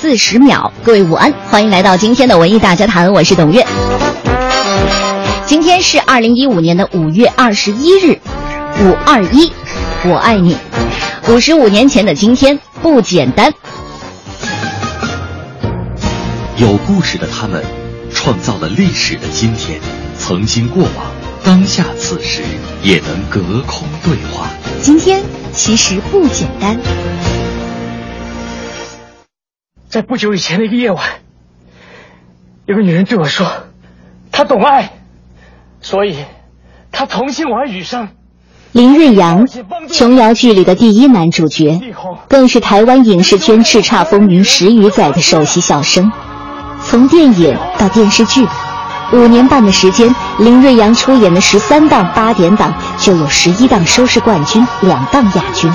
四十秒，各位午安，欢迎来到今天的文艺大家谈，我是董月。今天是二零一五年的五月二十一日，五二一，我爱你。五十五年前的今天不简单。有故事的他们，创造了历史的今天，曾经过往，当下此时也能隔空对话。今天其实不简单。在不久以前的一个夜晚，有个女人对我说：“她懂爱，所以她同心玩雨声。”林瑞阳，琼瑶剧里的第一男主角，更是台湾影视圈叱咤风云十余载的首席小生。从电影到电视剧，五年半的时间，林瑞阳出演的十三档八点档就有十一档收视冠军，两档亚军。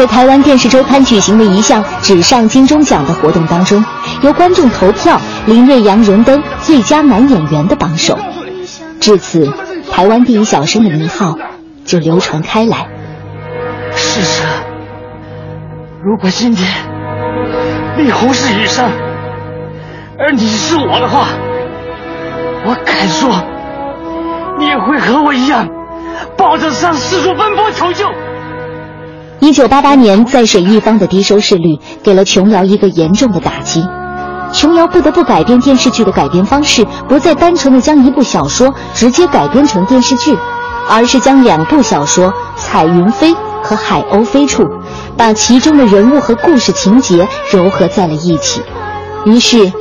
在台湾电视周刊举行的一项“只上金钟奖”的活动当中，由观众投票，林瑞阳荣登最佳男演员的榜首。至此，台湾第一小生的名号就流传开来。是实，如果今天力宏是雨生，而你是我的话，我敢说，你也会和我一样，抱着伤四处奔波求救。一九八八年，在水一方的低收视率给了琼瑶一个严重的打击，琼瑶不得不改变电视剧的改编方式，不再单纯的将一部小说直接改编成电视剧，而是将两部小说《彩云飞》和《海鸥飞处》，把其中的人物和故事情节糅合在了一起，于是，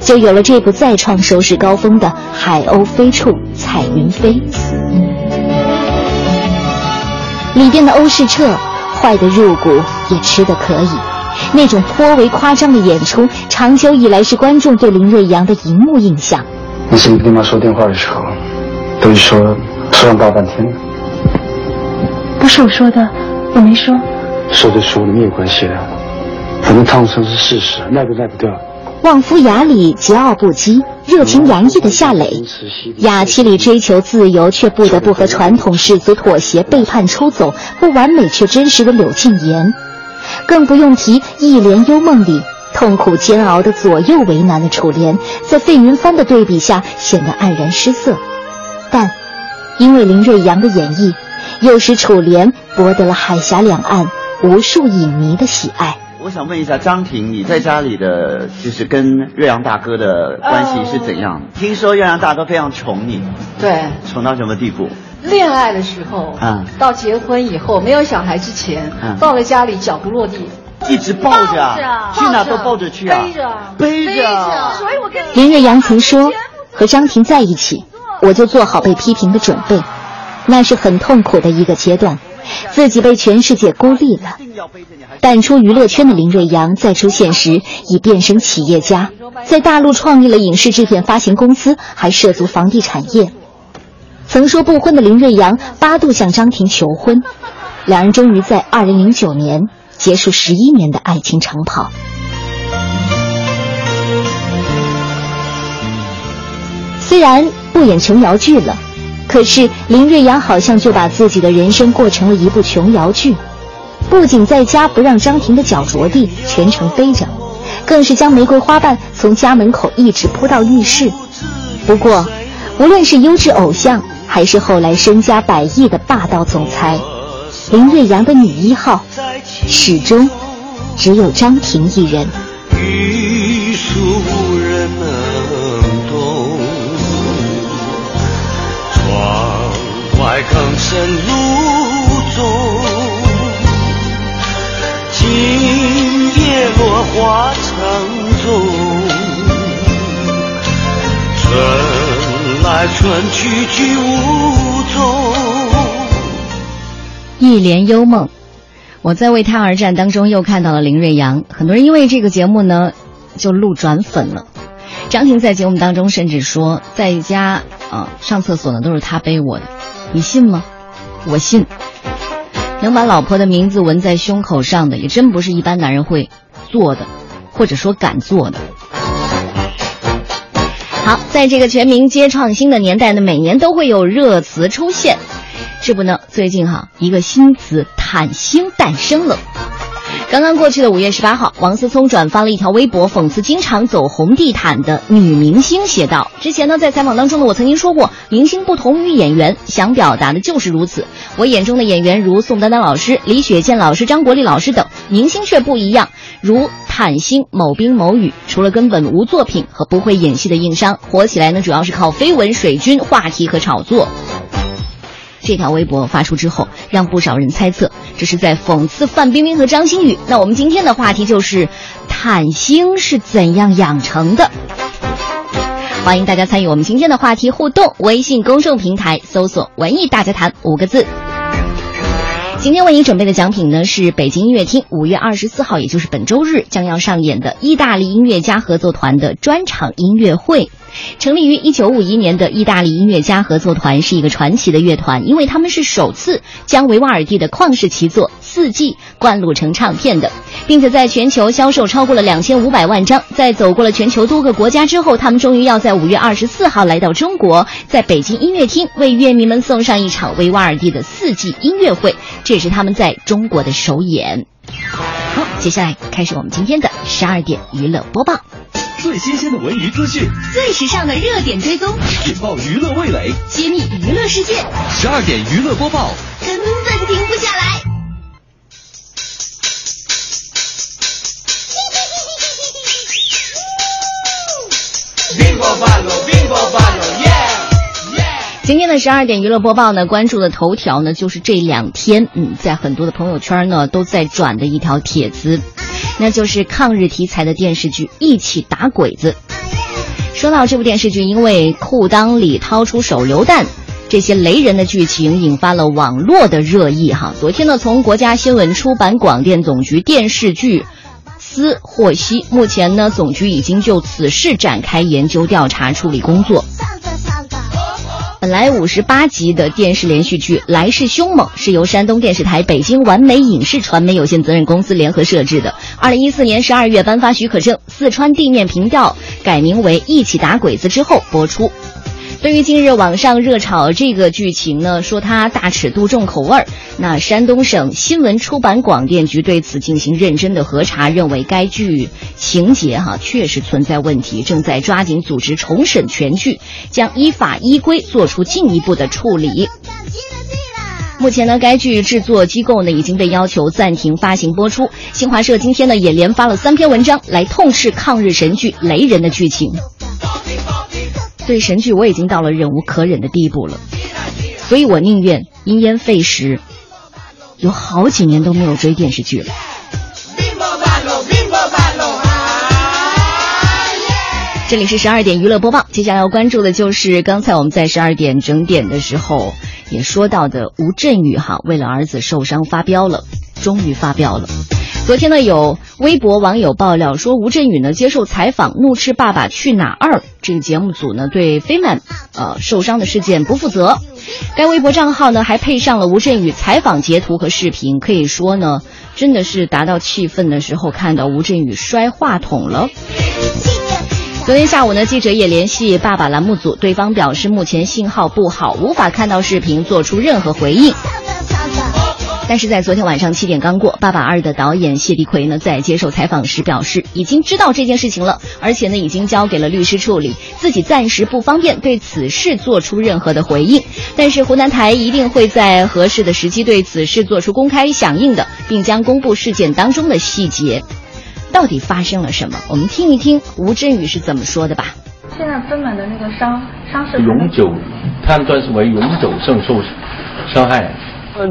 就有了这部再创收视高峰的《海鸥飞处》《彩云飞》。里边的欧世澈。坏的入骨，也吃的可以。那种颇为夸张的演出，长久以来是观众对林瑞阳的荧幕印象。你怎么跟妈说电话的时候，都是说说上大半天了？不是我说的，我没说。说就说了，没有关系的。反正烫伤是事实，赖都赖不掉。旺夫雅里桀骜不羁，热情洋溢的夏磊，雅妻里追求自由却不得不和传统世俗妥协，背叛出走，不完美却真实的柳敬言，更不用提《一帘幽梦》里痛苦煎熬的左右为难的楚莲，在费云帆的对比下显得黯然失色。但，因为林瑞阳的演绎，又使楚莲博得了海峡两岸无数影迷的喜爱。我想问一下张婷，你在家里的就是跟岳阳大哥的关系是怎样？听说岳阳大哥非常宠你，对，宠到什么地步？恋爱的时候，嗯，到结婚以后，没有小孩之前，嗯，到了家里脚不落地，一直抱着，啊去哪都抱着去啊，背着，背着。所以我跟林瑞阳曾说，和张婷在一起，我就做好被批评的准备，那是很痛苦的一个阶段。自己被全世界孤立了，淡出娱乐圈的林瑞阳再出现时已变身企业家，在大陆创立了影视制片发行公司，还涉足房地产业。曾说不婚的林瑞阳八度向张婷求婚，两人终于在二零零九年结束十一年的爱情长跑。虽然不演琼瑶剧了。可是林瑞阳好像就把自己的人生过成了一部琼瑶剧，不仅在家不让张婷的脚着地，全程背着，更是将玫瑰花瓣从家门口一直铺到浴室。不过，无论是优质偶像，还是后来身家百亿的霸道总裁，林瑞阳的女一号，始终只有张婷一人。无人啊更深入中，今夜落花城中，春来春去去无踪。一帘幽梦，我在为他而战当中又看到了林瑞阳。很多人因为这个节目呢，就路转粉了。张婷在节目当中甚至说，在家啊上厕所呢都是他背我的，你信吗？我信。能把老婆的名字纹在胸口上的，也真不是一般男人会做的，或者说敢做的。好，在这个全民皆创新的年代呢，每年都会有热词出现。这不呢，最近哈，一个新词“坦星”诞生了。刚刚过去的五月十八号，王思聪转发了一条微博，讽刺经常走红地毯的女明星，写道：“之前呢，在采访当中呢，我曾经说过，明星不同于演员，想表达的就是如此。我眼中的演员如宋丹丹老师、李雪健老师、张国立老师等，明星却不一样，如坦星、某冰、某雨，除了根本无作品和不会演戏的硬伤，火起来呢，主要是靠绯闻、水军、话题和炒作。”这条微博发出之后，让不少人猜测这是在讽刺范冰冰和张馨予。那我们今天的话题就是“坦星是怎样养成的”。欢迎大家参与我们今天的话题互动，微信公众平台搜索“文艺大家谈”五个字。今天为您准备的奖品呢，是北京音乐厅五月二十四号，也就是本周日将要上演的意大利音乐家合作团的专场音乐会。成立于一九五一年的意大利音乐家合作团是一个传奇的乐团，因为他们是首次将维瓦尔第的旷世奇作《四季》灌录成唱片的，并且在全球销售超过了两千五百万张。在走过了全球多个国家之后，他们终于要在五月二十四号来到中国，在北京音乐厅为乐迷们送上一场维瓦尔第的《四季》音乐会，这也是他们在中国的首演。好，接下来开始我们今天的十二点娱乐播报。最新鲜的文娱资讯，最时尚的热点追踪，引爆娱乐味蕾，揭秘娱乐世界。十二点娱乐播报，根本停不下来。今天的十二点娱乐播报呢，关注的头条呢，就是这两天，嗯，在很多的朋友圈呢都在转的一条帖子。那就是抗日题材的电视剧《一起打鬼子》。说到这部电视剧，因为裤裆里掏出手榴弹这些雷人的剧情，引发了网络的热议。哈，昨天呢，从国家新闻出版广电总局电视剧司获悉，目前呢，总局已经就此事展开研究调查处理工作。本来五十八集的电视连续剧《来势凶猛》是由山东电视台、北京完美影视传媒有限责任公司联合设置的。二零一四年十二月颁发许可证，四川地面频道改名为《一起打鬼子》之后播出。对于近日网上热炒这个剧情呢，说它大尺度重口味儿。那山东省新闻出版广电局对此进行认真的核查，认为该剧情节哈确实存在问题，正在抓紧组织重审全剧，将依法依规做出进一步的处理。目前呢，该剧制作机构呢已经被要求暂停发行播出。新华社今天呢也连发了三篇文章来痛斥抗日神剧雷人的剧情。对神剧我已经到了忍无可忍的地步了，所以我宁愿因噎废食。有好几年都没有追电视剧了。这里是十二点娱乐播报，接下来要关注的就是刚才我们在十二点整点的时候也说到的吴镇宇哈，为了儿子受伤发飙了，终于发飙了。昨天呢，有微博网友爆料说，吴镇宇呢接受采访，怒斥《爸爸去哪儿》这个节目组呢对飞曼呃受伤的事件不负责。该微博账号呢还配上了吴镇宇采访截图和视频，可以说呢真的是达到气愤的时候，看到吴镇宇摔话筒了。昨天下午呢，记者也联系爸爸栏目组，对方表示目前信号不好，无法看到视频，做出任何回应。但是在昨天晚上七点刚过，《爸爸二》的导演谢迪奎呢，在接受采访时表示，已经知道这件事情了，而且呢，已经交给了律师处理，自己暂时不方便对此事做出任何的回应。但是湖南台一定会在合适的时机对此事做出公开响应的，并将公布事件当中的细节。到底发生了什么？我们听一听吴镇宇是怎么说的吧。现在分满的那个伤伤势永久判断是为永久性受伤害。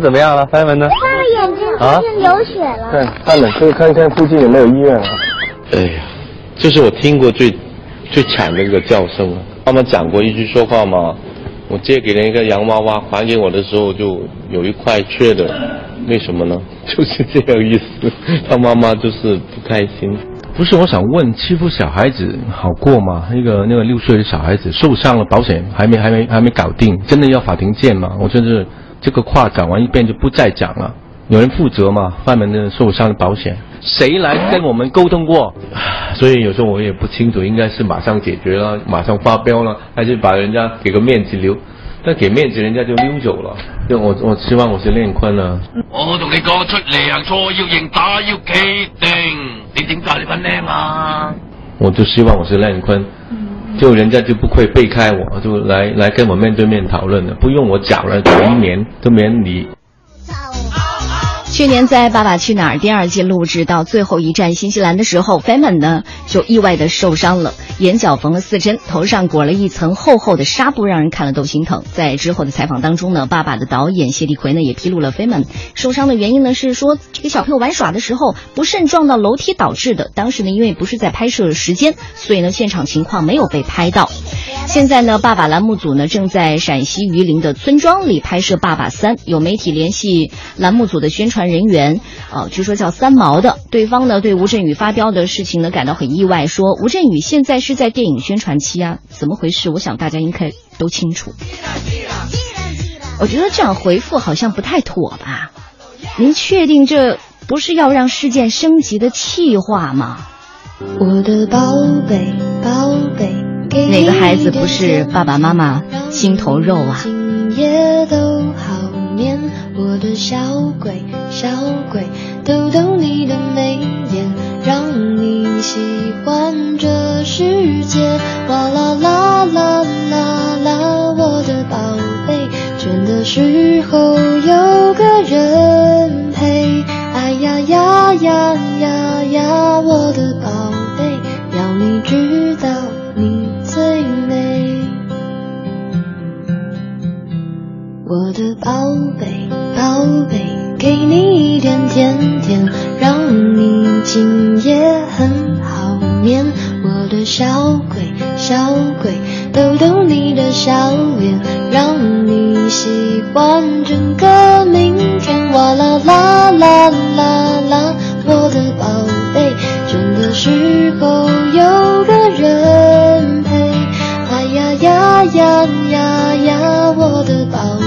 怎么样了，飞文呢？他的眼睛附近流血了。对，看了，可以看看附近有没有医院啊。哎呀，这是我听过最最惨的一个叫声了。他们讲过一句说话嘛？我借给人一个洋娃娃，还给我的时候就有一块缺的，为什么呢？就是这个意思。他妈妈就是不开心。不是，我想问，欺负小孩子好过吗？那个那个六岁的小孩子受伤了，保险还没还没还没搞定，真的要法庭见吗？我真是这个话讲完一遍就不再讲了。有人负责嘛？范门的受伤的保险，谁来跟我们沟通过？所以有时候我也不清楚，应该是马上解决了，马上发飙了，还是把人家给个面子留？但给面子人家就溜走了。就我我希望我是练坤啊。我同你讲出嚟啊错要认打要企定，你点教你份靓啊？我就希望我是练坤，就人家就不会避开我，就来来跟我面对面讨论了，不用我讲了，一年都没人理。去年在《爸爸去哪儿》第二季录制到最后一站新西兰的时候 f e m a n 呢就意外的受伤了，眼角缝了四针，头上裹了一层厚厚的纱布，让人看了都心疼。在之后的采访当中呢，爸爸的导演谢帝奎呢也披露了 f e m a n 受伤的原因呢是说这个小朋友玩耍的时候不慎撞到楼梯导致的。当时呢因为不是在拍摄时间，所以呢现场情况没有被拍到。现在呢，爸爸栏目组呢正在陕西榆林的村庄里拍摄《爸爸三》，有媒体联系栏目组的宣传。人员，呃，据说叫三毛的，对方呢对吴镇宇发飙的事情呢感到很意外，说吴镇宇现在是在电影宣传期啊，怎么回事？我想大家应该都清楚。我觉得这样回复好像不太妥吧？您确定这不是要让事件升级的气话吗？我的宝贝宝贝，哪个孩子不是爸爸妈妈心头肉啊？我的小鬼，小鬼，逗逗你的眉眼，让你喜欢这世界。哇啦啦啦啦啦，我的宝贝，倦的时候有个人陪。哎呀呀呀呀呀，我的宝贝，要你知道你我的宝贝。宝贝，给你一点甜甜，让你今夜很好眠。我的小鬼，小鬼，逗逗你的笑脸，让你喜欢整个明天。哇啦啦啦啦啦，我的宝贝，倦的时候有个人陪。哎呀呀呀呀呀，我的宝贝。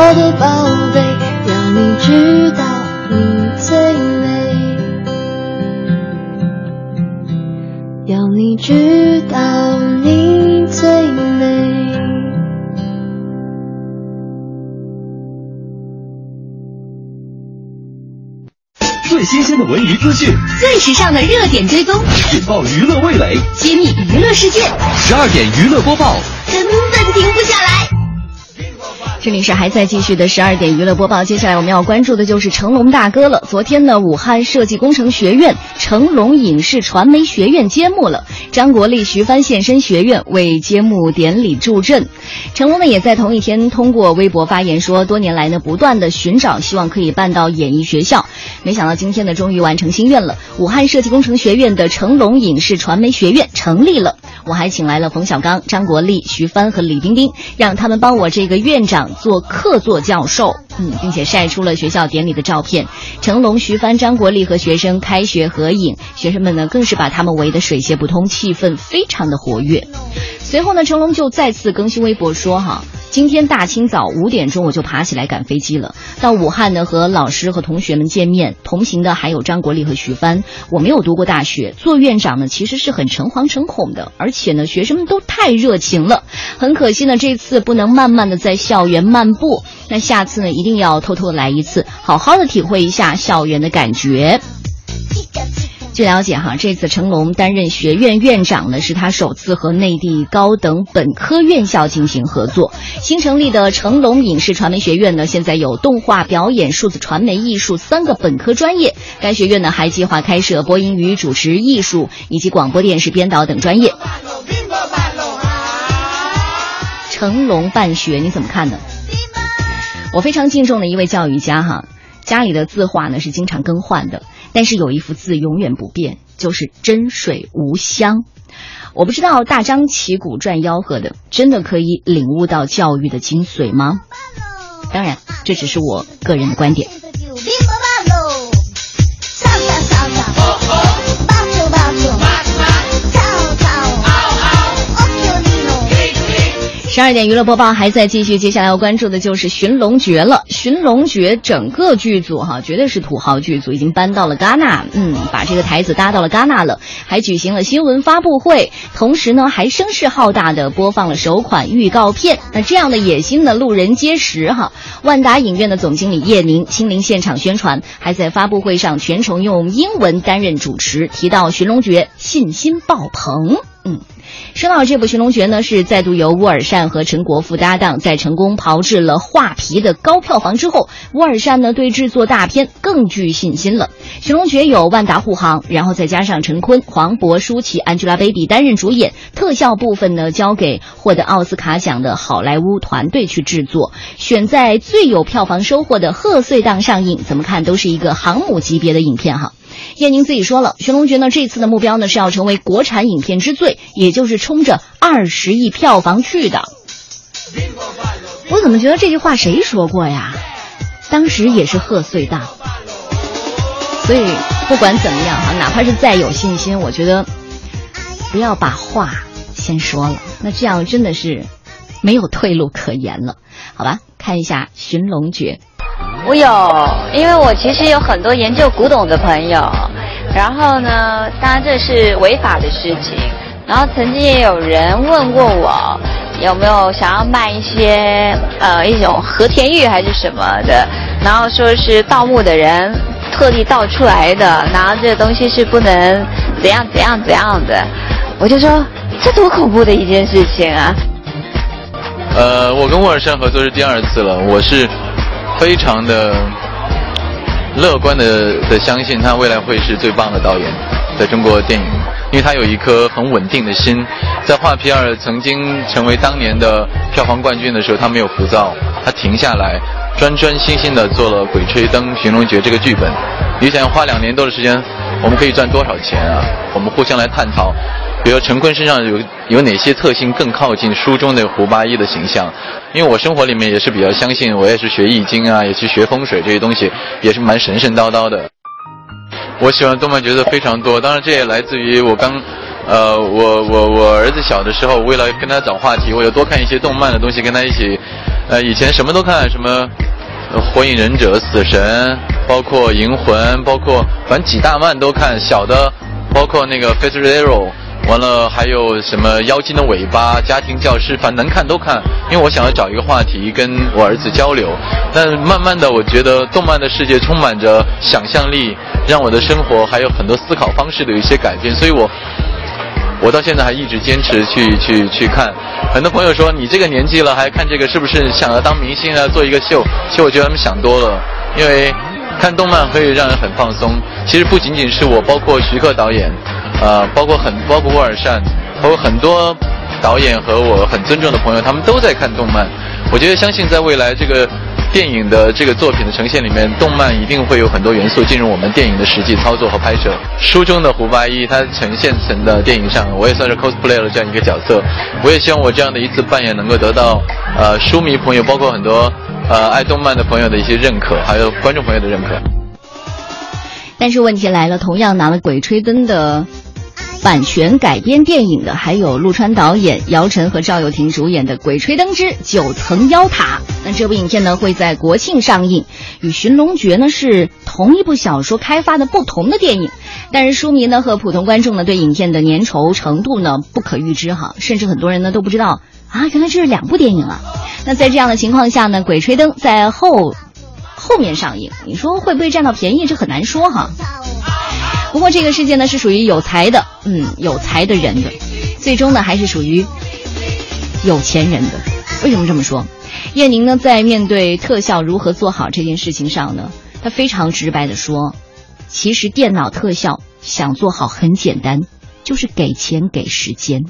我的宝贝，要你知道你最美，要你知道你最美。最新鲜的文娱资讯，最时尚的热点追踪，引爆娱乐味蕾，揭秘娱乐世界。十二点娱乐播报，根本停不下来。这里是还在继续的十二点娱乐播报，接下来我们要关注的就是成龙大哥了。昨天呢，武汉设计工程学院成龙影视传媒学院揭幕了，张国立、徐帆现身学院为揭幕典礼助阵。成龙呢，也在同一天通过微博发言说，多年来呢，不断的寻找，希望可以办到演艺学校，没想到今天呢，终于完成心愿了。武汉设计工程学院的成龙影视传媒学院成立了。我还请来了冯小刚、张国立、徐帆和李冰冰，让他们帮我这个院长做客座教授，嗯，并且晒出了学校典礼的照片。成龙、徐帆、张国立和学生开学合影，学生们呢更是把他们围得水泄不通，气氛非常的活跃。随后呢，成龙就再次更新微博说：“哈，今天大清早五点钟我就爬起来赶飞机了，到武汉呢和老师和同学们见面。同行的还有张国立和徐帆。我没有读过大学，做院长呢其实是很诚惶诚恐的，而且呢学生们都太热情了。很可惜呢这次不能慢慢的在校园漫步，那下次呢一定定要偷偷来一次，好好的体会一下校园的感觉。据了解，哈，这次成龙担任学院院长呢，是他首次和内地高等本科院校进行合作。新成立的成龙影视传媒学院呢，现在有动画表演、数字传媒艺术三个本科专业。该学院呢，还计划开设播音与主持艺术以及广播电视编导等专业。成龙办学，你怎么看呢？我非常敬重的一位教育家，哈，家里的字画呢是经常更换的。但是有一幅字永远不变，就是真水无香。我不知道大张旗鼓赚吆喝的，真的可以领悟到教育的精髓吗？当然，这只是我个人的观点。十二点娱乐播报还在继续，接下来要关注的就是《寻龙诀》了。《寻龙诀》整个剧组哈，绝对是土豪剧组，已经搬到了戛纳，嗯，把这个台子搭到了戛纳了，还举行了新闻发布会，同时呢，还声势浩大的播放了首款预告片。那这样的野心呢，路人皆识哈。万达影院的总经理叶宁亲临现场宣传，还在发布会上全程用英文担任主持，提到《寻龙诀》，信心爆棚。嗯。说到这部《寻龙诀》呢，是再度由乌尔善和陈国富搭档，在成功炮制了画皮的高票房之后，乌尔善呢对制作大片更具信心了。《寻龙诀》有万达护航，然后再加上陈坤、黄渤、舒淇、Angelababy 担任主演，特效部分呢交给获得奥斯卡奖的好莱坞团队去制作，选在最有票房收获的贺岁档上映，怎么看都是一个航母级别的影片哈。叶宁自己说了，《寻龙诀》呢这次的目标呢是要成为国产影片之最，也就是冲着二十亿票房去的。我怎么觉得这句话谁说过呀？当时也是贺岁档，所以不管怎么样哈，哪怕是再有信心，我觉得不要把话先说了，那这样真的是没有退路可言了。好吧，看一下《寻龙诀》。我有，因为我其实有很多研究古董的朋友，然后呢，当然这是违法的事情。然后曾经也有人问过我，有没有想要卖一些呃一种和田玉还是什么的，然后说是盗墓的人特地盗出来的，然后这东西是不能怎样怎样怎样的。我就说这多恐怖的一件事情啊！呃，我跟沃尔善合作是第二次了，我是。非常的乐观的的相信他未来会是最棒的导演，在中国电影，因为他有一颗很稳定的心。在《画皮二》曾经成为当年的票房冠军的时候，他没有浮躁，他停下来，专专心心的做了《鬼吹灯》《寻龙诀》这个剧本。你想花两年多的时间，我们可以赚多少钱啊？我们互相来探讨。比如陈坤身上有有哪些特性更靠近书中的胡八一的形象？因为我生活里面也是比较相信，我也是学易经啊，也去学风水这些东西，也是蛮神神叨叨的。我喜欢动漫角色非常多，当然这也来自于我刚，呃，我我我儿子小的时候，为了跟他找话题，我就多看一些动漫的东西，跟他一起，呃，以前什么都看，什么火影忍者、死神，包括银魂，包括反正几大漫都看，小的包括那个 Fate Zero。完了，还有什么妖精的尾巴、家庭教师，反正能看都看。因为我想要找一个话题跟我儿子交流。但慢慢的，我觉得动漫的世界充满着想象力，让我的生活还有很多思考方式的一些改变。所以我，我到现在还一直坚持去去去看。很多朋友说你这个年纪了还看这个，是不是想要当明星啊，做一个秀？其实我觉得他们想多了，因为看动漫可以让人很放松。其实不仅仅是我，包括徐克导演。呃，包括很包括沃尔善，包括很多导演和我很尊重的朋友，他们都在看动漫。我觉得相信在未来这个电影的这个作品的呈现里面，动漫一定会有很多元素进入我们电影的实际操作和拍摄。书中的胡八一，他呈现成的电影上，我也算是 cosplay 了这样一个角色。我也希望我这样的一次扮演能够得到呃书迷朋友，包括很多呃爱动漫的朋友的一些认可，还有观众朋友的认可。但是问题来了，同样拿了《鬼吹灯》的。版权改编电影的，还有陆川导演、姚晨和赵又廷主演的《鬼吹灯之九层妖塔》。那这部影片呢会在国庆上映，与《寻龙诀》呢是同一部小说开发的不同的电影，但是书迷呢和普通观众呢对影片的粘稠程度呢不可预知哈，甚至很多人呢都不知道啊，原来这是两部电影啊。那在这样的情况下呢，《鬼吹灯》在后后面上映，你说会不会占到便宜？这很难说哈。不过这个世界呢是属于有才的，嗯，有才的人的，最终呢还是属于有钱人的。为什么这么说？叶宁呢在面对特效如何做好这件事情上呢，他非常直白的说，其实电脑特效想做好很简单，就是给钱给时间。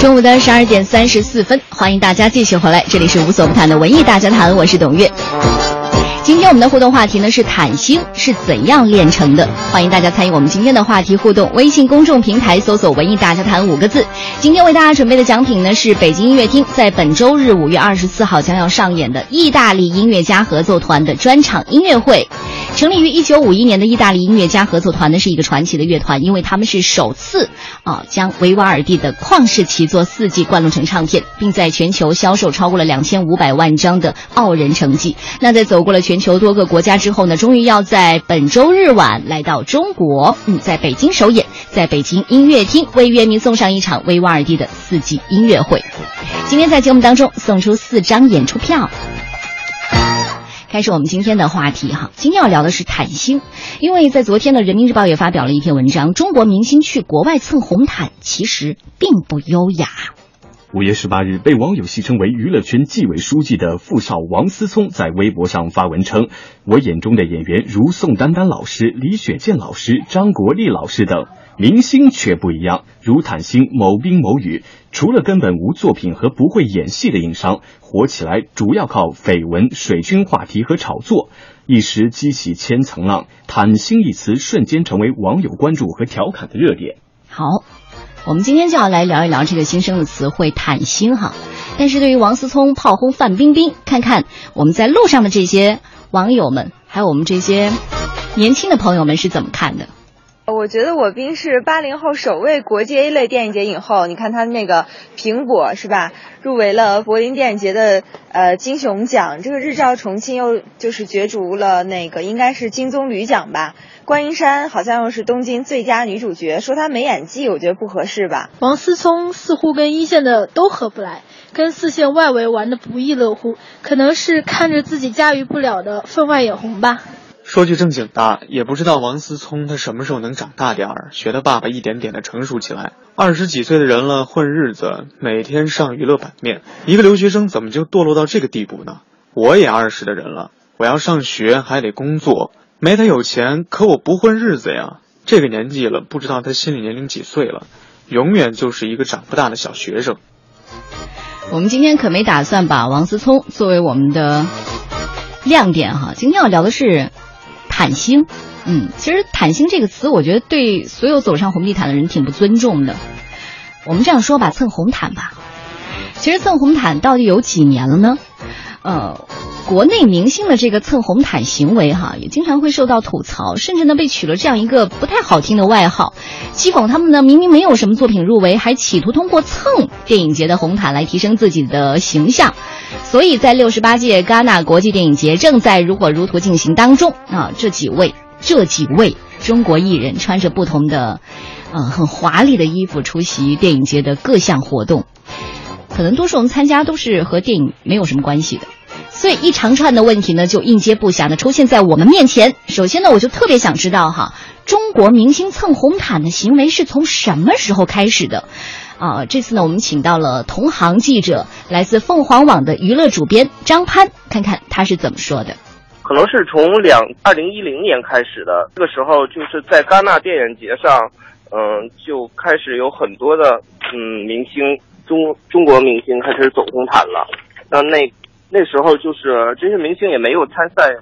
中午的十二点三十四分，欢迎大家继续回来，这里是无所不谈的文艺大家谈，我是董月。今天我们的互动话题呢是坦星是怎样炼成的？欢迎大家参与我们今天的话题互动，微信公众平台搜索“文艺大家谈”五个字。今天为大家准备的奖品呢是北京音乐厅在本周日五月二十四号将要上演的意大利音乐家合奏团的专场音乐会。成立于一九五一年的意大利音乐家合作团呢是一个传奇的乐团，因为他们是首次啊将维瓦尔第的《旷世奇作四季》灌录成唱片，并在全球销售超过了两千五百万张的傲人成绩。那在走过了全球多个国家之后呢，终于要在本周日晚来到中国，嗯，在北京首演，在北京音乐厅为乐迷送上一场维瓦尔第的四季音乐会。今天在节目当中送出四张演出票。开始我们今天的话题哈，今天要聊的是坦星，因为在昨天的《人民日报》也发表了一篇文章，中国明星去国外蹭红毯其实并不优雅。五月十八日，被网友戏称为娱乐圈纪委书记的富少王思聪在微博上发文称：“我眼中的演员如宋丹丹老师、李雪健老师、张国立老师等。”明星却不一样，如坦星某冰某雨，除了根本无作品和不会演戏的硬伤，火起来主要靠绯闻、水军话题和炒作，一时激起千层浪。坦星一词瞬间成为网友关注和调侃的热点。好，我们今天就要来聊一聊这个新生的词汇“坦心”哈。但是对于王思聪炮轰范冰冰，看看我们在路上的这些网友们，还有我们这些年轻的朋友们是怎么看的。我觉得我冰是八零后首位国际 A 类电影节影后，你看他那个苹果是吧？入围了柏林电影节的呃金熊奖，这个日照重庆又就是角逐了那个应该是金棕榈奖吧？观音山好像又是东京最佳女主角，说她没演技，我觉得不合适吧？王思聪似乎跟一线的都合不来，跟四线外围玩的不亦乐乎，可能是看着自己驾驭不了的分外眼红吧。说句正经的，也不知道王思聪他什么时候能长大点儿，学他爸爸一点点的成熟起来。二十几岁的人了，混日子，每天上娱乐版面，一个留学生怎么就堕落到这个地步呢？我也二十的人了，我要上学还得工作，没他有钱，可我不混日子呀。这个年纪了，不知道他心理年龄几岁了，永远就是一个长不大的小学生。我们今天可没打算把王思聪作为我们的亮点哈，今天要聊的是。坦星，嗯，其实“坦星”这个词，我觉得对所有走上红地毯的人挺不尊重的。我们这样说吧，蹭红毯吧。其实蹭红毯到底有几年了呢？呃，国内明星的这个蹭红毯行为，哈，也经常会受到吐槽，甚至呢被取了这样一个不太好听的外号，讥讽他们呢明明没有什么作品入围，还企图通过蹭电影节的红毯来提升自己的形象。所以在六十八届戛纳国际电影节正在如火如荼进行当中啊，这几位这几位中国艺人穿着不同的，呃，很华丽的衣服出席电影节的各项活动，可能多数人参加都是和电影没有什么关系的，所以一长串的问题呢就应接不暇的出现在我们面前。首先呢，我就特别想知道哈，中国明星蹭红毯的行为是从什么时候开始的？啊，这次呢，我们请到了同行记者，来自凤凰网的娱乐主编张潘，看看他是怎么说的。可能是从两二零一零年开始的，这个时候就是在戛纳电影节上，嗯，就开始有很多的嗯明星中中国明星开始走红毯了。那那那时候就是这些明星也没有参赛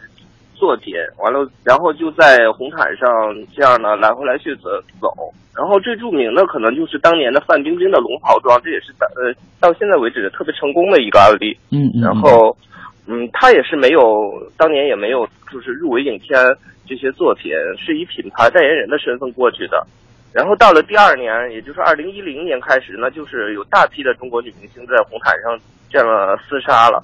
作品，完了然后就在红毯上这样呢来回来去走走。然后最著名的可能就是当年的范冰冰的龙袍装，这也是呃到现在为止特别成功的一个案例。嗯然后，嗯，她也是没有当年也没有就是入围影片这些作品，是以品牌代言人的身份过去的。然后到了第二年，也就是二零一零年开始呢，就是有大批的中国女明星在红毯上这样厮杀了。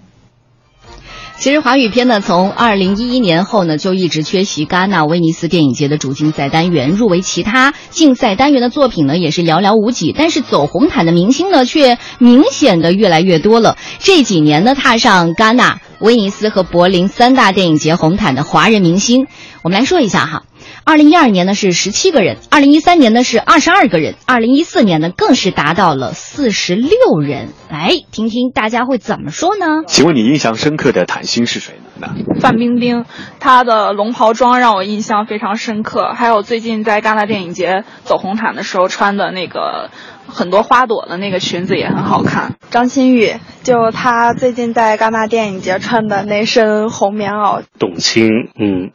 其实华语片呢，从二零一一年后呢，就一直缺席戛纳、威尼斯电影节的主竞赛单元，入围其他竞赛单元的作品呢，也是寥寥无几。但是走红毯的明星呢，却明显的越来越多了。这几年呢，踏上戛纳、威尼斯和柏林三大电影节红毯的华人明星，我们来说一下哈。二零一二年呢是十七个人，二零一三年呢是二十二个人，二零一四年呢更是达到了四十六人。来听听大家会怎么说呢？请问你印象深刻的毯星是谁呢？范冰冰，她的龙袍装让我印象非常深刻。还有最近在戛纳电影节走红毯的时候穿的那个很多花朵的那个裙子也很好看。张馨予，就她最近在戛纳电影节穿的那身红棉袄。董卿，嗯。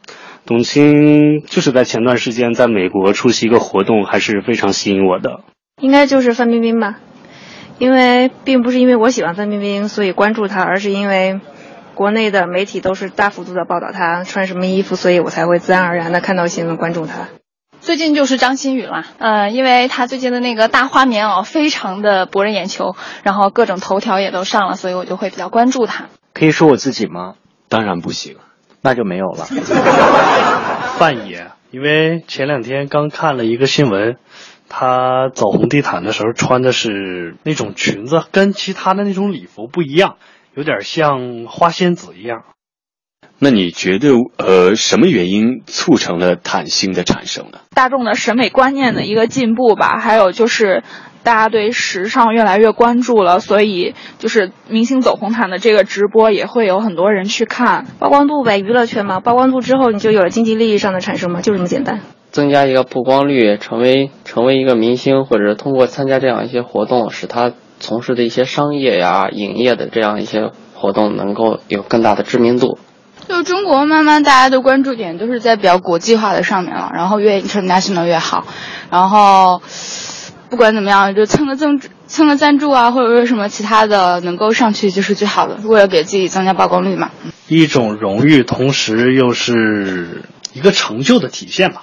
董卿就是在前段时间在美国出席一个活动，还是非常吸引我的。应该就是范冰冰吧，因为并不是因为我喜欢范冰冰所以关注她，而是因为国内的媒体都是大幅度的报道她穿什么衣服，所以我才会自然而然的看到新闻关注她。最近就是张馨予了，呃，因为她最近的那个大花棉袄非常的博人眼球，然后各种头条也都上了，所以我就会比较关注她。可以说我自己吗？当然不行。那就没有了。范爷，因为前两天刚看了一个新闻，他走红地毯的时候穿的是那种裙子，跟其他的那种礼服不一样，有点像花仙子一样。那你觉得，呃，什么原因促成了坦星的产生呢？大众的审美观念的一个进步吧，还有就是。大家对时尚越来越关注了，所以就是明星走红毯的这个直播也会有很多人去看，曝光度呗，娱乐圈嘛，曝光度之后你就有了经济利益上的产生嘛，就这么简单。增加一个曝光率，成为成为一个明星，或者通过参加这样一些活动，使他从事的一些商业呀、影业的这样一些活动能够有更大的知名度。就中国慢慢大家的关注点都是在比较国际化的上面了，然后越 international 越好，然后。不管怎么样，就蹭个赞助，蹭个赞助啊，或者说什么其他的，能够上去就是最好的，为了给自己增加曝光率嘛。一种荣誉，同时又是一个成就的体现吧。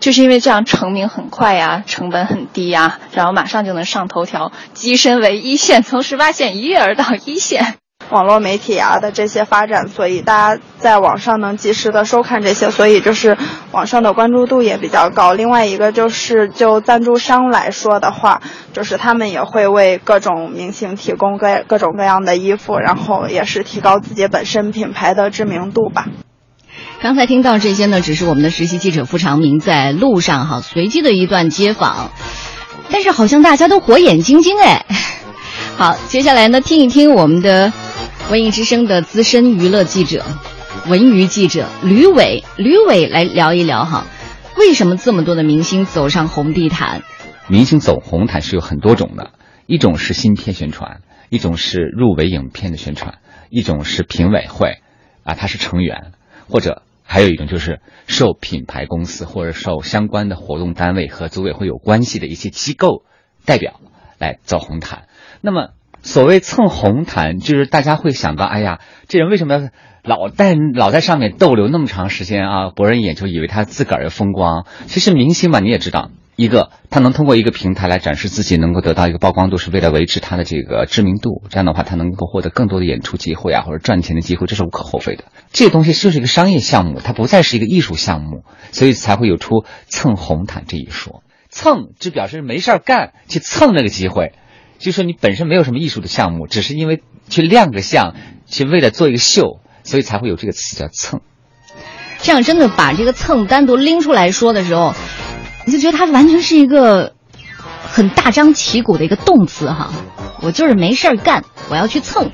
就是因为这样成名很快呀，成本很低呀，然后马上就能上头条，跻身为一线，从十八线一跃而到一线。网络媒体啊的这些发展，所以大家在网上能及时的收看这些，所以就是网上的关注度也比较高。另外一个就是就赞助商来说的话，就是他们也会为各种明星提供各各种各样的衣服，然后也是提高自己本身品牌的知名度吧。刚才听到这些呢，只是我们的实习记者付长明在路上哈随机的一段街访，但是好像大家都火眼金睛哎。好，接下来呢，听一听我们的。文艺之声的资深娱乐记者、文娱记者吕伟，吕伟来聊一聊哈，为什么这么多的明星走上红地毯？明星走红毯是有很多种的，一种是新片宣传，一种是入围影片的宣传，一种是评委会，啊，他是成员，或者还有一种就是受品牌公司或者受相关的活动单位和组委会有关系的一些机构代表来走红毯。那么。所谓蹭红毯，就是大家会想到，哎呀，这人为什么要老在老在上面逗留那么长时间啊？博人眼球，以为他自个儿风光。其实明星嘛，你也知道，一个他能通过一个平台来展示自己，能够得到一个曝光度，是为了维持他的这个知名度。这样的话，他能够获得更多的演出机会啊，或者赚钱的机会，这是无可厚非的。这东西就是一个商业项目，它不再是一个艺术项目，所以才会有出蹭红毯这一说。蹭就表示没事儿干，去蹭那个机会。就说你本身没有什么艺术的项目，只是因为去亮个相，去为了做一个秀，所以才会有这个词叫蹭。这样真的把这个蹭单独拎出来说的时候，你就觉得它完全是一个很大张旗鼓的一个动词哈。我就是没事儿干，我要去蹭。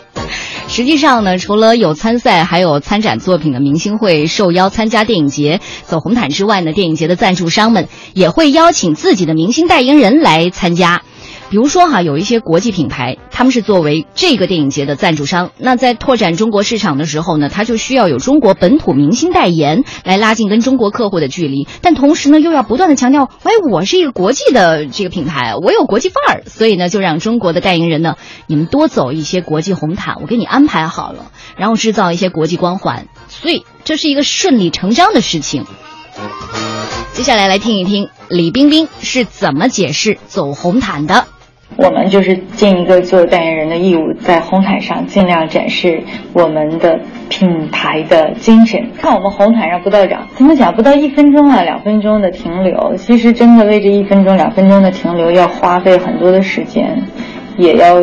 实际上呢，除了有参赛还有参展作品的明星会受邀参加电影节走红毯之外呢，电影节的赞助商们也会邀请自己的明星代言人来参加。比如说哈，有一些国际品牌，他们是作为这个电影节的赞助商，那在拓展中国市场的时候呢，他就需要有中国本土明星代言，来拉近跟中国客户的距离。但同时呢，又要不断的强调，哎，我是一个国际的这个品牌，我有国际范儿，所以呢，就让中国的代言人呢，你们多走一些国际红毯，我给你安排好了，然后制造一些国际光环，所以这是一个顺理成章的事情。接下来来听一听李冰冰是怎么解释走红毯的。我们就是尽一个做代言人的义务，在红毯上尽量展示我们的品牌的精神。看我们红毯上不到两，怎么讲不到一分钟啊，两分钟的停留，其实真的为这一分钟、两分钟的停留要花费很多的时间，也要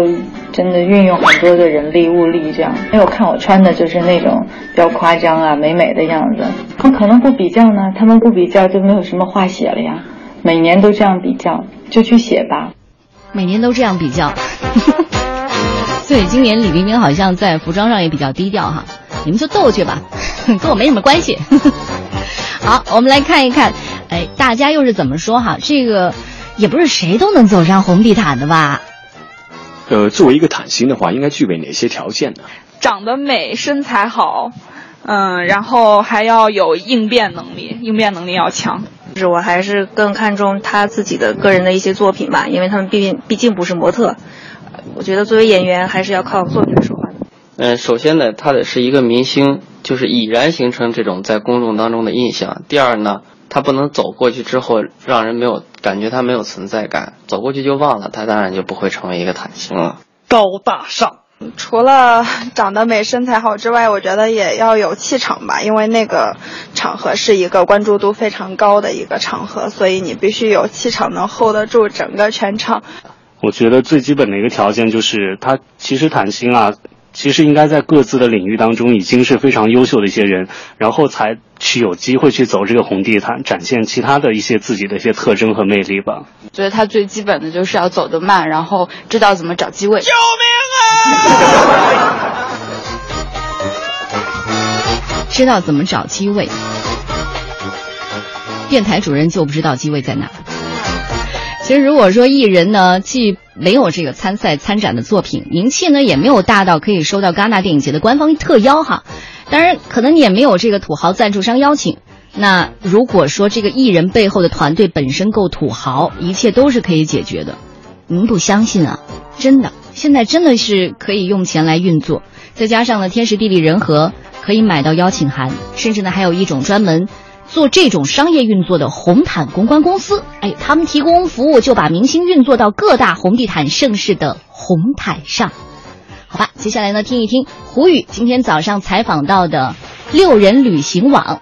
真的运用很多的人力物力。这样，因为我看我穿的就是那种比较夸张啊、美美的样子，他可能不比较呢，他们不比较就没有什么话写了呀。每年都这样比较，就去写吧。每年都这样比较，所以今年李冰冰好像在服装上也比较低调哈。你们就逗去吧，跟我没什么关系。好，我们来看一看，哎，大家又是怎么说哈？这个也不是谁都能走上红地毯的吧？呃，作为一个毯星的话，应该具备哪些条件呢？长得美，身材好，嗯，然后还要有应变能力，应变能力要强。是我还是更看重他自己的个人的一些作品吧，因为他们毕竟毕竟不是模特，我觉得作为演员还是要靠作品说话的。嗯，首先呢，他得是一个明星，就是已然形成这种在公众当中的印象。第二呢，他不能走过去之后让人没有感觉他没有存在感，走过去就忘了，他当然就不会成为一个坦星了。高大上。除了 长得美、身材好之外，我觉得也要有气场吧，因为那个场合是一个关注度非常高的一个场合，所以你必须有气场，能 hold 得住整个全场。我觉得最基本的一个条件就是，他其实坦心啊，其实应该在各自的领域当中已经是非常优秀的一些人，然后才去有机会去走这个红地毯，展现其他的一些自己的一些特征和魅力吧。觉得他最基本的就是要走得慢，然后知道怎么找机位。救命啊知道怎么找机位，电台主任就不知道机位在哪。其实如果说艺人呢，既没有这个参赛参展的作品，名气呢也没有大到可以收到戛纳电影节的官方特邀哈，当然可能你也没有这个土豪赞助商邀请。那如果说这个艺人背后的团队本身够土豪，一切都是可以解决的。您不相信啊？真的，现在真的是可以用钱来运作，再加上呢天时地利人和，可以买到邀请函，甚至呢还有一种专门做这种商业运作的红毯公关公司，哎，他们提供服务，就把明星运作到各大红地毯盛世的红毯上。好吧，接下来呢听一听胡宇今天早上采访到的六人旅行网。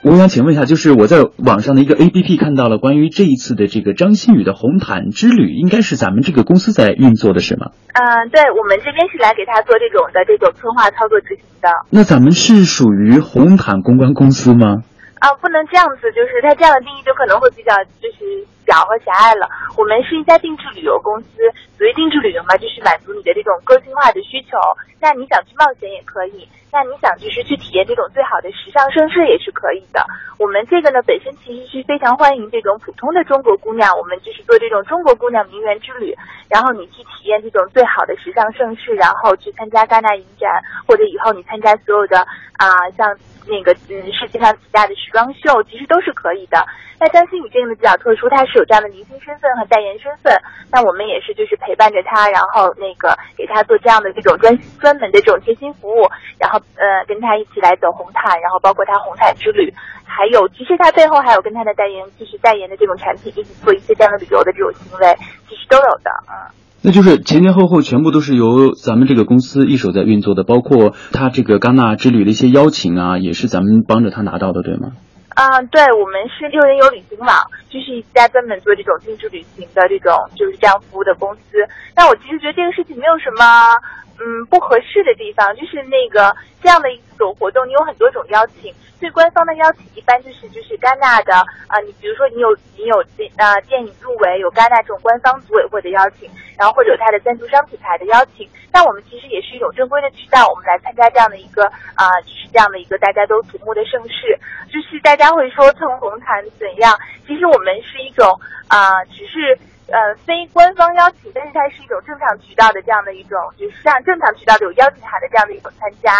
我想请问一下，就是我在网上的一个 APP 看到了关于这一次的这个张馨予的红毯之旅，应该是咱们这个公司在运作的是吗？嗯，对，我们这边是来给他做这种的这种策划操作执行的。那咱们是属于红毯公关公司吗？啊，不能这样子，就是他这样的定义就可能会比较就是小和狭隘了。我们是一家定制旅游公司，所谓定制旅游嘛，就是满足你的这种个性化的需求。那你想去冒险也可以，那你想就是去体验这种最好的时尚盛世也是可以的。我们这个呢本身其实是非常欢迎这种普通的中国姑娘，我们就是做这种中国姑娘名媛之旅，然后你去体验这种最好的时尚盛世，然后去参加戛纳影展，或者以后你参加所有的啊、像。那个嗯，世界上几大的时装秀其实都是可以的。那张馨予这个呢比较特殊，她是有这样的明星身份和代言身份。那我们也是就是陪伴着他，然后那个给他做这样的这种专专门的这种贴心服务，然后呃跟他一起来走红毯，然后包括他红毯之旅，还有其实他背后还有跟他的代言就是代言的这种产品一起做一些这样的旅游的这种行为，其实都有的嗯。那就是前前后后全部都是由咱们这个公司一手在运作的，包括他这个戛纳之旅的一些邀请啊，也是咱们帮着他拿到的，对吗？啊、对，我们是六人游旅行网，就是一家专门做这种定制旅行的这种就是这样服务的公司。但我其实觉得这个事情没有什么嗯不合适的地方，就是那个这样的一种活动，你有很多种邀请。最官方的邀请一般就是就是戛纳的啊、你比如说你有你有电呃电影入围，有戛纳这种官方组委会的邀请，然后或者有他的赞助商品牌的邀请。那我们其实也是一种正规的渠道，我们来参加这样的一个啊、就是这样的一个大家都瞩目的盛事。就是大家会说蹭红毯怎样？其实我们是一种啊、只是呃非官方邀请，但是它是一种正常渠道的这样的一种，就是像正常渠道的有邀请函的这样的一种参加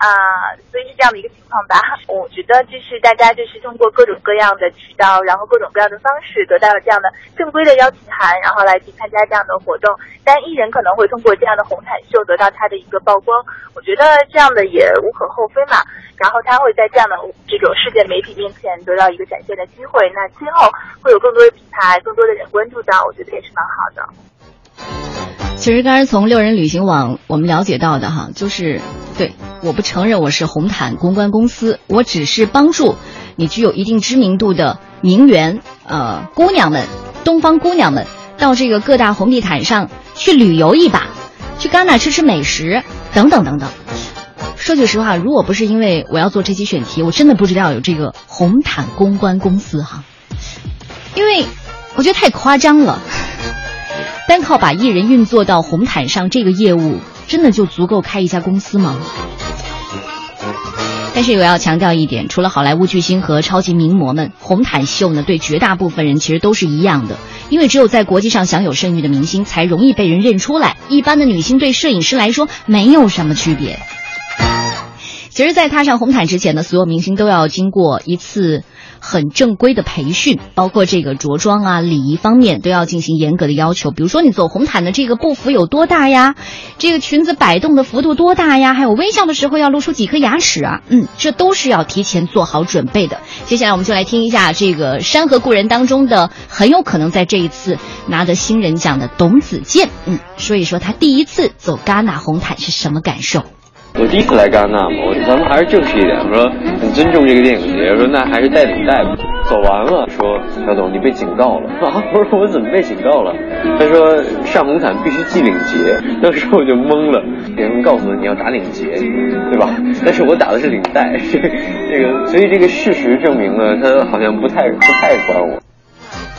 啊、所以是这样的一个情况吧。我觉得就是大家就是通过各种各样的渠道，然后各种各样的方式得到了这样的正规的邀请函，然后来去参加这样的活动。但艺人可能会通过这样的红毯秀得到他的一个曝光，我觉得这样的也无可厚非嘛。然后他会在这样的这种世界媒体面前得到一个展现的机会，那今后会有更多的品牌、更多的人关注到，我觉得也是蛮好的。其实刚才从六人旅行网我们了解到的哈，就是对，我不承认我是红毯公关公司，我只是帮助你具有一定知名度的名媛呃姑娘们，东方姑娘们到这个各大红地毯上去旅游一把，去戛纳吃吃美食等等等等。说句实话，如果不是因为我要做这期选题，我真的不知道有这个红毯公关公司哈，因为我觉得太夸张了。单靠把艺人运作到红毯上这个业务，真的就足够开一家公司吗？但是我要强调一点，除了好莱坞巨星和超级名模们，红毯秀呢对绝大部分人其实都是一样的，因为只有在国际上享有盛誉的明星才容易被人认出来，一般的女星对摄影师来说没有什么区别。其实，在踏上红毯之前呢，所有明星都要经过一次很正规的培训，包括这个着装啊、礼仪方面都要进行严格的要求。比如说，你走红毯的这个步幅有多大呀？这个裙子摆动的幅度多大呀？还有微笑的时候要露出几颗牙齿啊？嗯，这都是要提前做好准备的。接下来，我们就来听一下这个《山河故人》当中的很有可能在这一次拿得新人奖的董子健，嗯，说一说他第一次走戛纳红毯是什么感受。我第一次来戛纳嘛，我咱们还是正式一点，我说很尊重这个电影节，说那还是带领带吧。走完了，说小董你被警告了 啊！我说我怎么被警告了？他说上红毯必须系领结，当时我就懵了。别人告诉我你要打领结，对吧？但是我打的是领带，这个所以这个事实证明了他好像不太不太管我。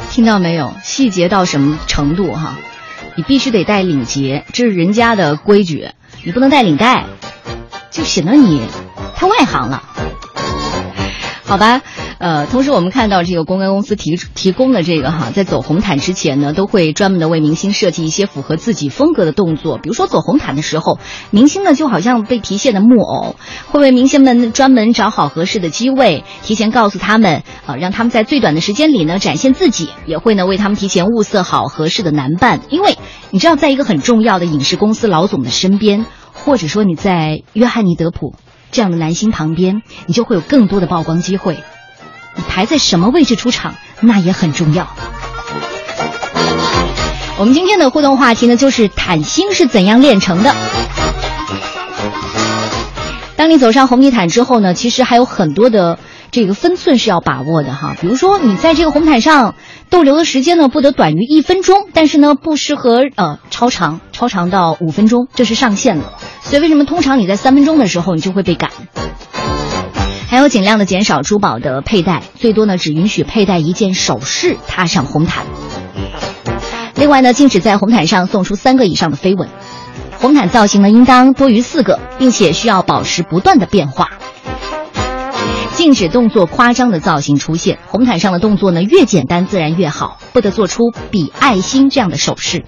听到没有？细节到什么程度哈？你必须得带领结，这是人家的规矩，你不能带领带。就显得你太外行了，好吧？呃，同时我们看到这个公关公司提提供的这个哈，在走红毯之前呢，都会专门的为明星设计一些符合自己风格的动作。比如说走红毯的时候，明星呢就好像被提线的木偶，会为明星们专门找好合适的机位，提前告诉他们啊，让他们在最短的时间里呢展现自己，也会呢为他们提前物色好合适的男伴。因为你知道，在一个很重要的影视公司老总的身边。或者说你在约翰尼·德普这样的男星旁边，你就会有更多的曝光机会。你排在什么位置出场，那也很重要。我们今天的互动话题呢，就是毯星是怎样炼成的。当你走上红地毯之后呢，其实还有很多的这个分寸是要把握的哈。比如说，你在这个红毯上逗留的时间呢，不得短于一分钟，但是呢，不适合呃超长，超长到五分钟，这是上限了。所以为什么通常你在三分钟的时候你就会被赶？还有尽量的减少珠宝的佩戴，最多呢只允许佩戴一件首饰踏上红毯。另外呢，禁止在红毯上送出三个以上的飞吻。红毯造型呢应当多于四个，并且需要保持不断的变化。禁止动作夸张的造型出现，红毯上的动作呢越简单自然越好，不得做出比爱心这样的手势。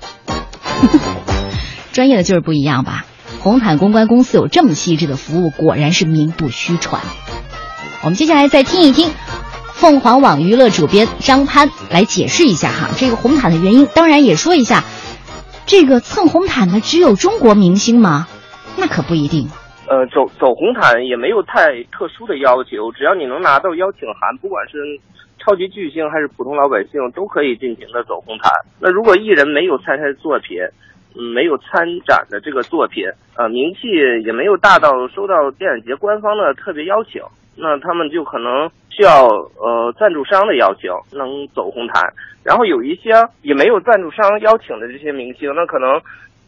专业的就是不一样吧？红毯公关公司有这么细致的服务，果然是名不虚传。我们接下来再听一听凤凰网娱乐主编张潘来解释一下哈这个红毯的原因，当然也说一下，这个蹭红毯的只有中国明星吗？那可不一定。呃，走走红毯也没有太特殊的要求，只要你能拿到邀请函，不管是超级巨星还是普通老百姓，都可以尽情的走红毯。那如果艺人没有参赛作品，嗯，没有参展的这个作品，呃，名气也没有大到收到电影节官方的特别邀请，那他们就可能需要呃赞助商的邀请能走红毯。然后有一些也没有赞助商邀请的这些明星，那可能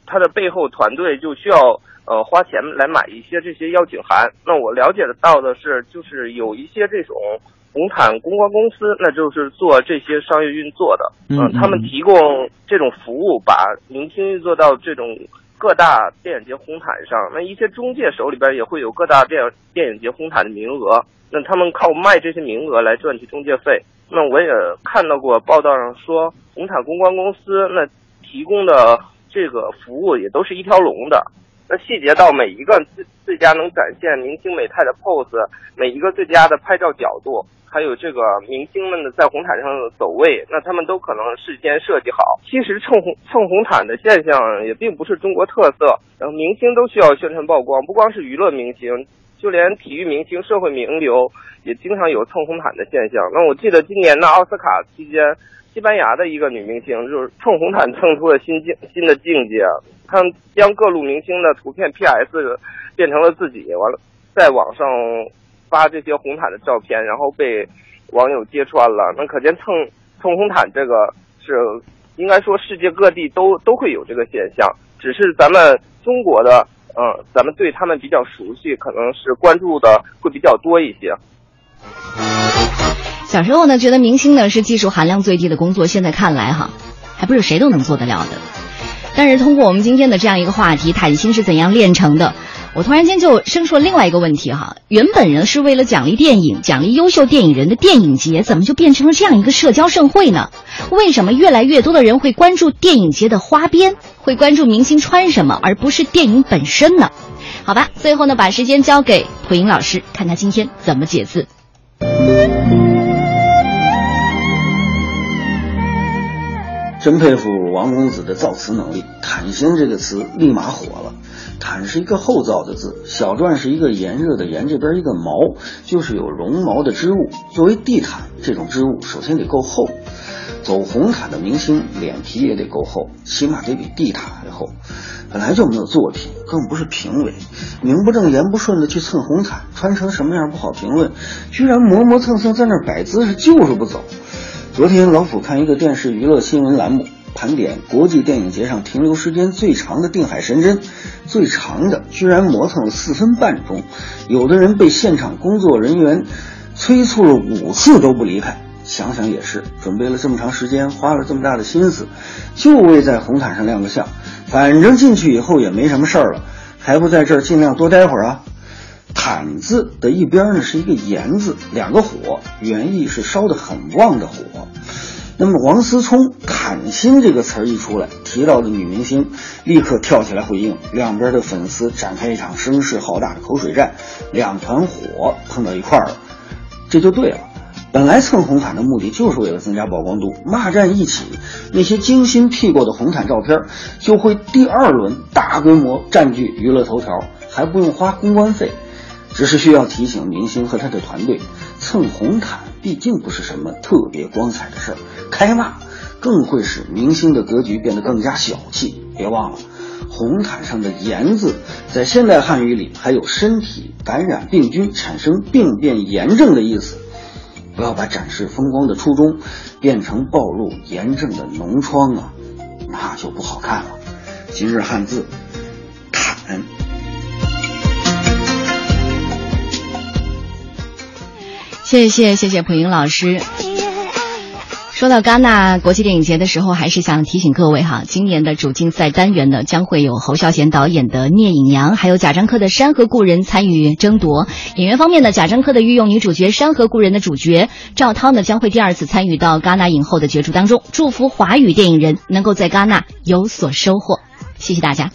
他的背后团队就需要呃花钱来买一些这些邀请函。那我了解得到的是，就是有一些这种。红毯公关公司，那就是做这些商业运作的，嗯，他们提供这种服务，把明星运作到这种各大电影节红毯上。那一些中介手里边也会有各大电电影节红毯的名额，那他们靠卖这些名额来赚取中介费。那我也看到过报道上说，红毯公关公司那提供的这个服务也都是一条龙的。那细节到每一个最最佳能展现明星美态的 pose，每一个最佳的拍照角度，还有这个明星们的在红毯上的走位，那他们都可能事先设计好。其实蹭红蹭红毯的现象也并不是中国特色，然后明星都需要宣传曝光，不光是娱乐明星，就连体育明星、社会名流也经常有蹭红毯的现象。那我记得今年的奥斯卡期间。西班牙的一个女明星就是蹭红毯蹭出了新境新的境界，她将各路明星的图片 PS 变成了自己，完了在网上发这些红毯的照片，然后被网友揭穿了。那可见蹭蹭红毯这个是应该说世界各地都都会有这个现象，只是咱们中国的嗯，咱们对他们比较熟悉，可能是关注的会比较多一些。小时候呢，觉得明星呢是技术含量最低的工作，现在看来哈，还不是谁都能做得了的。但是通过我们今天的这样一个话题，坦星是怎样炼成的？我突然间就生出了另外一个问题哈，原本呢是为了奖励电影、奖励优秀电影人的电影节，怎么就变成了这样一个社交盛会呢？为什么越来越多的人会关注电影节的花边，会关注明星穿什么，而不是电影本身呢？好吧，最后呢，把时间交给蒲英老师，看他今天怎么解字。真佩服王公子的造词能力，“坦心”这个词立马火了。坦是一个厚造的字，小篆是一个炎热的炎，这边一个毛，就是有绒毛的织物。作为地毯，这种织物首先得够厚。走红毯的明星脸皮也得够厚，起码得比地毯还厚。本来就没有作品，更不是评委，名不正言不顺的去蹭红毯，穿成什么样不好评论，居然磨磨蹭蹭在那摆姿势，就是不走。昨天老虎看一个电视娱乐新闻栏目，盘点国际电影节上停留时间最长的定海神针，最长的居然磨蹭了四分半钟，有的人被现场工作人员催促了五次都不离开。想想也是，准备了这么长时间，花了这么大的心思，就为在红毯上亮个相，反正进去以后也没什么事儿了，还不在这儿尽量多待会儿啊。毯字的一边呢是一个言字，两个火，原意是烧得很旺的火。那么王思聪“坎心”这个词儿一出来，提到的女明星立刻跳起来回应，两边的粉丝展开一场声势浩大的口水战，两团火碰到一块儿了，这就对了。本来蹭红毯的目的就是为了增加曝光度，骂战一起，那些精心 P 过的红毯照片就会第二轮大规模占据娱乐头条，还不用花公关费。只是需要提醒明星和他的团队，蹭红毯毕竟不是什么特别光彩的事儿，开骂更会使明星的格局变得更加小气。别忘了，红毯上的“炎”字在现代汉语里还有身体感染病菌、产生病变炎症的意思。不要把展示风光的初衷变成暴露炎症的脓疮啊，那就不好看了。今日汉字，毯。谢谢谢谢蒲英老师。说到戛纳国际电影节的时候，还是想提醒各位哈，今年的主竞赛单元呢，将会有侯孝贤导演的《聂隐娘》，还有贾樟柯的《山河故人》参与争夺。演员方面呢，贾樟柯的御用女主角《山河故人》的主角赵涛呢，将会第二次参与到戛纳影后的角逐当中。祝福华语电影人能够在戛纳有所收获，谢谢大家。